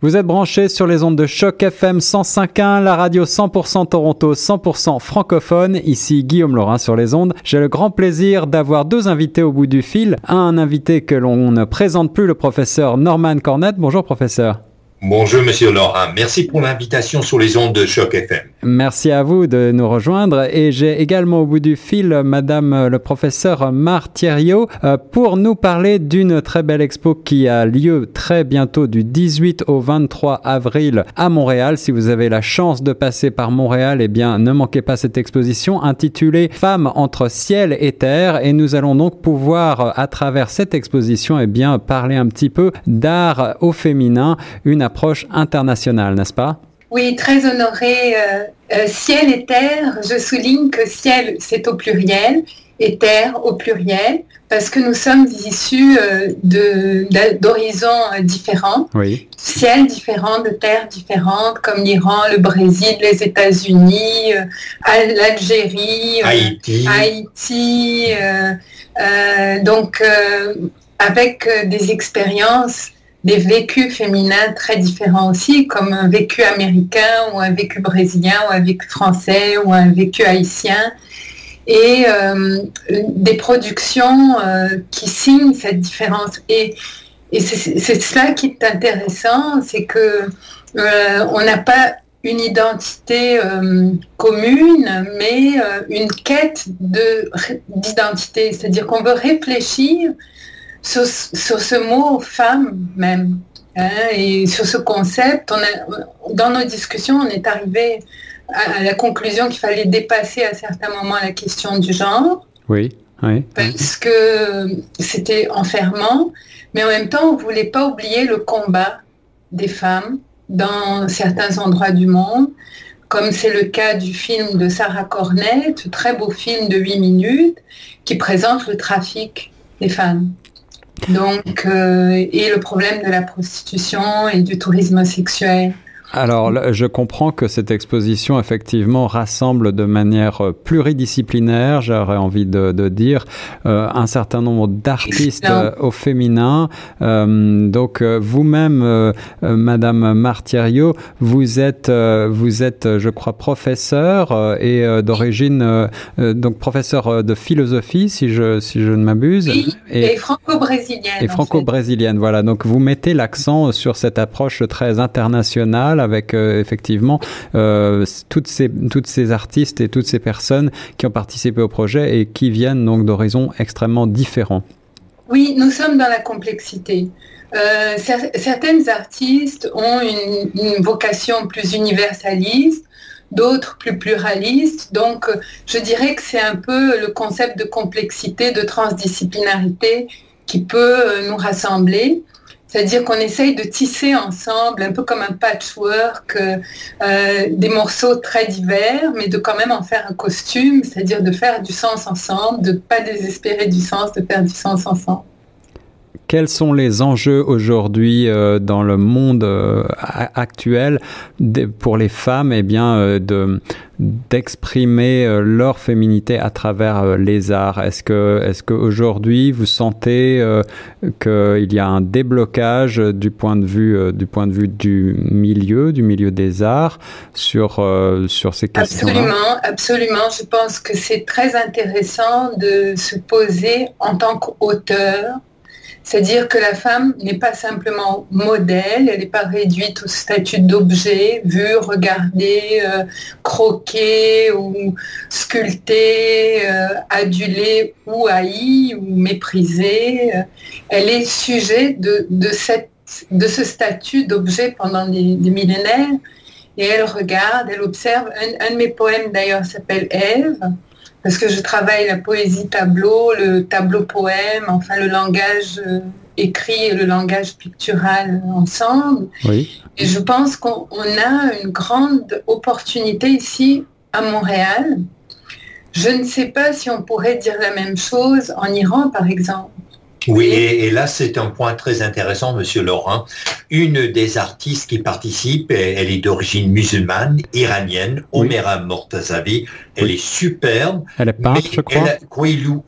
Vous êtes branchés sur les ondes de choc FM 105.1, la radio 100% Toronto, 100% francophone. Ici Guillaume Laurin sur les ondes. J'ai le grand plaisir d'avoir deux invités au bout du fil. Un invité que l'on ne présente plus, le professeur Norman Cornette. Bonjour professeur. Bonjour Monsieur Laurent, merci pour l'invitation sur les ondes de Choc FM. Merci à vous de nous rejoindre et j'ai également au bout du fil Madame le professeur Thierriot euh, pour nous parler d'une très belle expo qui a lieu très bientôt du 18 au 23 avril à Montréal. Si vous avez la chance de passer par Montréal, eh bien ne manquez pas cette exposition intitulée Femmes entre ciel et terre et nous allons donc pouvoir à travers cette exposition eh bien parler un petit peu d'art au féminin, approche internationale, n'est-ce pas? Oui, très honoré. Euh, euh, ciel et terre, je souligne que ciel, c'est au pluriel et terre au pluriel, parce que nous sommes issus euh, d'horizons différents, oui. ciel différents, de terres différentes, comme l'Iran, le Brésil, les États-Unis, l'Algérie, Haïti. Haïti donc, avec des expériences des vécus féminins très différents aussi, comme un vécu américain ou un vécu brésilien ou un vécu français ou un vécu haïtien. Et euh, des productions euh, qui signent cette différence. Et, c'est cela qui est intéressant, c'est que euh, on n'a pas une identité commune, mais une quête d'identité. C'est-à-dire qu'on veut réfléchir sur, ce mot femme même. Hein, et sur ce concept, on dans nos discussions, on est arrivé à, la conclusion qu'il fallait dépasser à certains moments la question du genre. Oui. Oui, parce que c'était enfermant, mais en même temps, on ne voulait pas oublier le combat des femmes dans certains endroits du monde, comme c'est le cas du film de Sarah Cornett, très beau film de 8 minutes, qui présente le trafic des femmes. Donc, euh, et le problème de la prostitution et du tourisme sexuel. Alors, je comprends que cette exposition, effectivement, rassemble de manière euh, pluridisciplinaire, j'aurais envie de, dire, euh, un certain nombre d'artistes euh, au féminin. donc, vous-même, Madame Martirio, vous êtes, vous êtes, je crois, professeur et d'origine, donc professeur de philosophie, si je, si je ne m'abuse. et, franco-brésilienne. Et franco-brésilienne, voilà. Donc, vous mettez l'accent sur cette approche très internationale avec euh, effectivement euh, toutes, ces, artistes et toutes ces personnes qui ont participé au projet et qui viennent donc d'horizons extrêmement différents. Oui, nous sommes dans la complexité. Euh, certaines artistes ont une, une, vocation plus universaliste, d'autres plus pluralistes. Donc, je dirais que c'est un peu le concept de complexité, de transdisciplinarité qui peut nous rassembler. C'est-à-dire qu'on essaye de tisser ensemble, un peu comme un patchwork, euh, des morceaux très divers, mais de quand même en faire un costume, c'est-à-dire de faire du sens ensemble, de ne pas désespérer du sens, de faire du sens ensemble. Quels sont les enjeux aujourd'hui euh, dans le monde euh, actuel pour les femmes eh bien, de, d'exprimer euh, leur féminité à travers euh, les arts? Est-ce que, est-ce qu'aujourd'hui vous sentez euh, qu'il y a un déblocage du point de vue, du point de vue du milieu, du milieu des arts sur, sur ces questions Absolument, absolument. Je pense que c'est très intéressant de se poser en tant qu'auteur c'est-à-dire que la femme n'est pas simplement modèle, elle n'est pas réduite au statut d'objet, vu, regardé, euh, croqué ou sculpté, euh, adulé ou haï ou méprisé. Elle est sujet de, cette, de ce statut d'objet pendant des, millénaires et elle regarde, elle observe. Un, un de mes poèmes d'ailleurs s'appelle Ève parce que je travaille la poésie tableau, le tableau poème, enfin le langage euh, écrit et le langage pictural ensemble. Oui. Et je pense qu'on a une grande opportunité ici à Montréal. Je ne sais pas si on pourrait dire la même chose en Iran, par exemple. Oui, et, là, c'est un point très intéressant, Monsieur Laurent. Une des artistes qui participe, elle est d'origine musulmane, iranienne, Omera Mortazavi. Elle est superbe. Elle est peintre, je crois.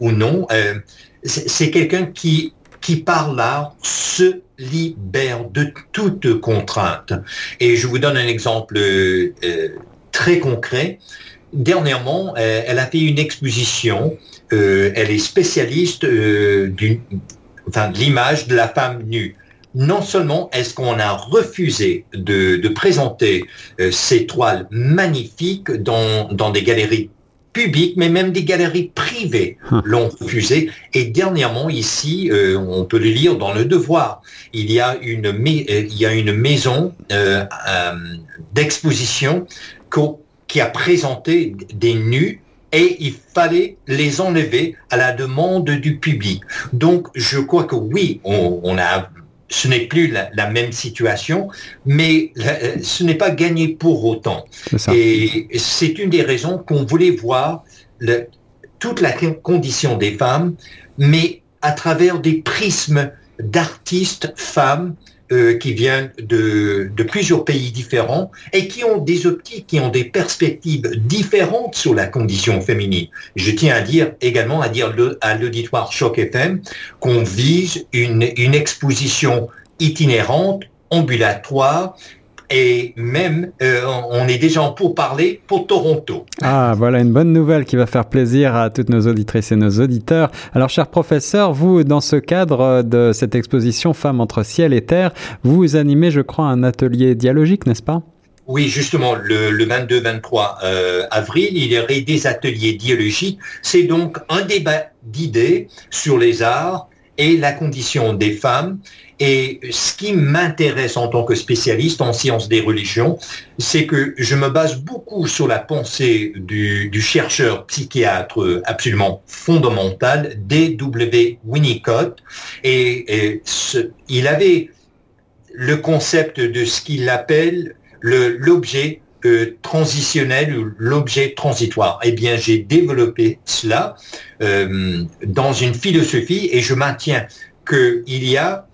ou non, euh, c'est quelqu'un qui, qui parle là, se libère de toute contrainte. Et je vous donne un exemple euh, très concret. Dernièrement, elle a fait une exposition. Elle est spécialiste enfin, de l'image de la femme nue non seulement est-ce qu'on a refusé de, présenter ces toiles magnifiques dans, dans des galeries publics, mais même des galeries privées hum. l'ont refusé. Et dernièrement, ici, euh, on peut le lire dans Le Devoir, il y a une, euh, il y a une maison euh, d'exposition qui a présenté des nus et il fallait les enlever à la demande du public. Donc, je crois que oui, on, on a ce n'est plus la, même situation, mais ce n'est pas gagné pour autant. Et c'est une des raisons qu'on voulait voir toute la condition des femmes, mais à travers des prismes d'artistes femmes euh, qui viennent de, plusieurs pays différents et qui ont des optiques, qui ont des perspectives différentes sur la condition féminine. Je tiens à dire également à dire à l'auditoire Choc FM qu'on vise une, une exposition itinérante, ambulatoire, et même euh, on est déjà en parler pour Toronto. Ah, voilà une bonne nouvelle qui va faire plaisir à toutes nos auditrices et nos auditeurs. Alors, cher professeur, vous, dans ce cadre de cette exposition Femmes entre ciel et terre, vous animez, je crois, un atelier dialogique, n'est-ce pas? Oui, justement, le, 22-23 euh, avril, il y aurait des ateliers dialogiques. C'est donc un débat d'idées sur les arts et la condition des femmes. Et ce qui m'intéresse en tant que spécialiste en sciences des religions, c'est que je me base beaucoup sur la pensée du, chercheur psychiatre absolument fondamental, D.W. Winnicott. Et, il avait le concept de ce qu'il appelle l'objet euh, transitionnel ou l'objet transitoire. Eh bien, j'ai développé cela euh, dans une philosophie et je maintiens qu'il y a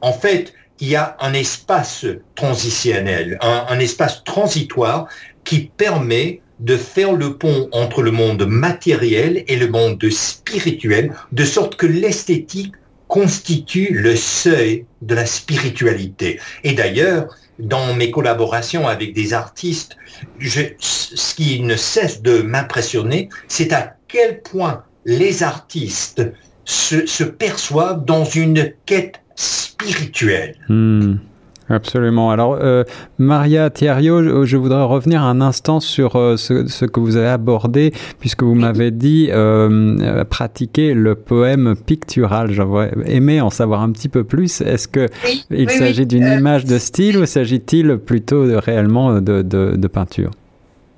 en fait, il y a un espace transitionnel, un, espace transitoire qui permet de faire le pont entre le monde matériel et le monde spirituel, de sorte que l'esthétique constitue le seuil de la spiritualité. Et d'ailleurs, dans mes collaborations avec des artistes, ce qui ne cesse de m'impressionner, c'est à quel point les artistes se, perçoivent dans une quête spirituelle. Hmm. absolument. Alors, euh, Maria Thierry, je, voudrais revenir un instant sur euh, ce, que vous avez abordé, puisque vous m'avez dit euh, pratiquer le poème pictural. J'aurais aimé en savoir un petit peu plus. Est-ce que il s'agit d'une image de style ou s'agit-il plutôt réellement de, de, peinture?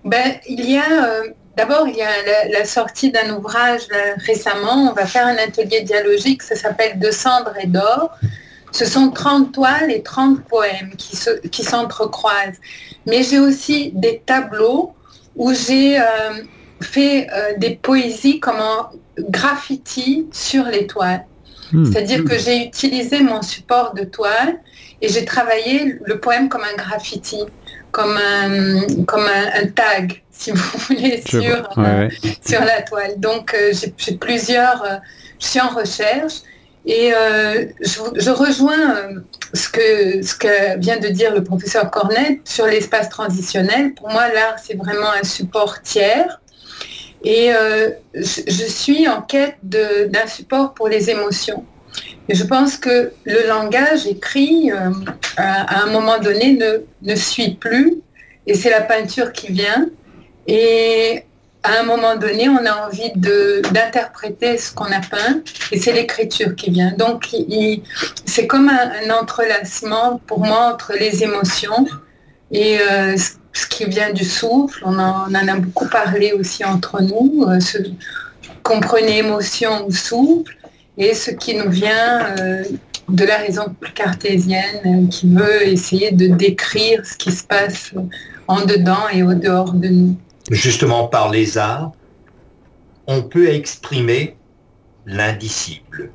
Ben, Il y a D'abord, il y a la, sortie d'un ouvrage récemment. On va faire un atelier dialogique. Ça s'appelle De cendres et d'or. Ce sont 30 toiles et 30 poèmes qui, s'entrecroisent. Mais j'ai aussi des tableaux où j'ai euh, fait euh, des poésies comme en graffiti sur les toiles. Hmm. C'est-à-dire que j'ai utilisé mon support de toile et j'ai travaillé le poème comme un graffiti, comme un, comme un tag si vous voulez, sur, euh, sur la toile. Donc, euh, j'ai plusieurs, euh, je suis en recherche et je, rejoins ce, que, ce que vient de dire le professeur Cornet sur l'espace transitionnel. Pour moi, l'art, c'est vraiment un support tiers. Et je, suis en quête d'un support pour les émotions. Je pense que le langage écrit, à, un moment donné, ne, ne suit plus. Et c'est la peinture qui vient. Et à un moment donné, on a envie d'interpréter ce qu'on a peint et c'est l'écriture qui vient. Donc, c'est comme un, entrelacement pour moi entre les émotions et euh, ce qui vient du souffle. On en, a beaucoup parlé aussi entre nous, euh, comprenez émotion ou souffle et ce qui nous vient euh, de la raison cartésienne qui veut essayer de décrire ce qui se passe en dedans et au dehors de nous justement par les arts, on peut exprimer l'indicible.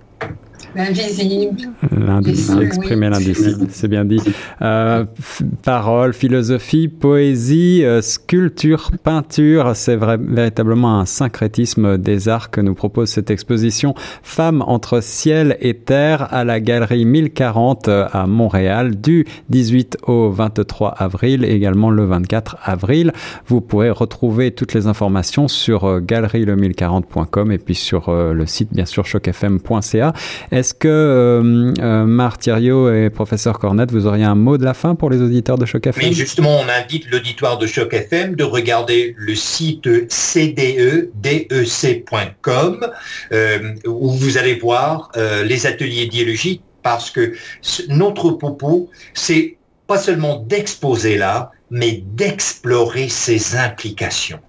L'indicible, exprimer l'indicible, c'est bien dit. Euh, parole, philosophie, poésie, euh, sculpture, peinture, c'est véritablement un syncrétisme des arts que nous propose cette exposition Femmes entre ciel et terre à la galerie 1040 euh, à Montréal du 18 au 23 avril, également le 24 avril. Vous pourrez retrouver toutes les informations sur euh, galerie1040.com et puis sur le site bien sûr chocfm.ca. Est-ce que euh, euh, et professeur Cornette, vous auriez un mot de la fin pour les auditeurs de Choc FM Mais justement, on invite l'auditoire de Choc FM de regarder le site cdedec.com euh, où vous allez voir euh, les ateliers dialogiques parce que notre propos, c'est pas seulement d'exposer là, mais d'explorer ses implications.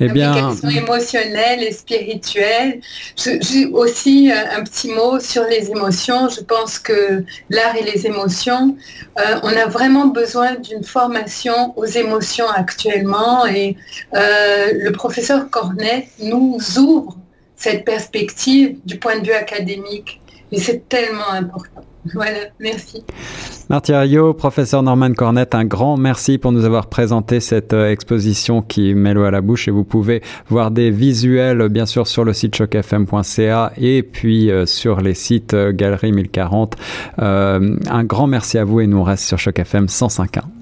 Eh bien... émotionnelle et spirituelle. J'ai aussi euh, un petit mot sur les émotions. Je pense que l'art et les émotions, euh, on a vraiment besoin d'une formation aux émotions actuellement et euh, le professeur Cornet nous ouvre cette perspective du point de vue académique et c'est tellement important. Voilà, merci. Martirio, professeur Norman Cornette, un grand merci pour nous avoir présenté cette euh, exposition qui met l'eau à la bouche et vous pouvez voir des visuels bien sûr sur le site chocfm.ca et puis euh, sur les sites euh, Galerie 1040. un grand merci à vous et nous reste sur Choc FM 105.1.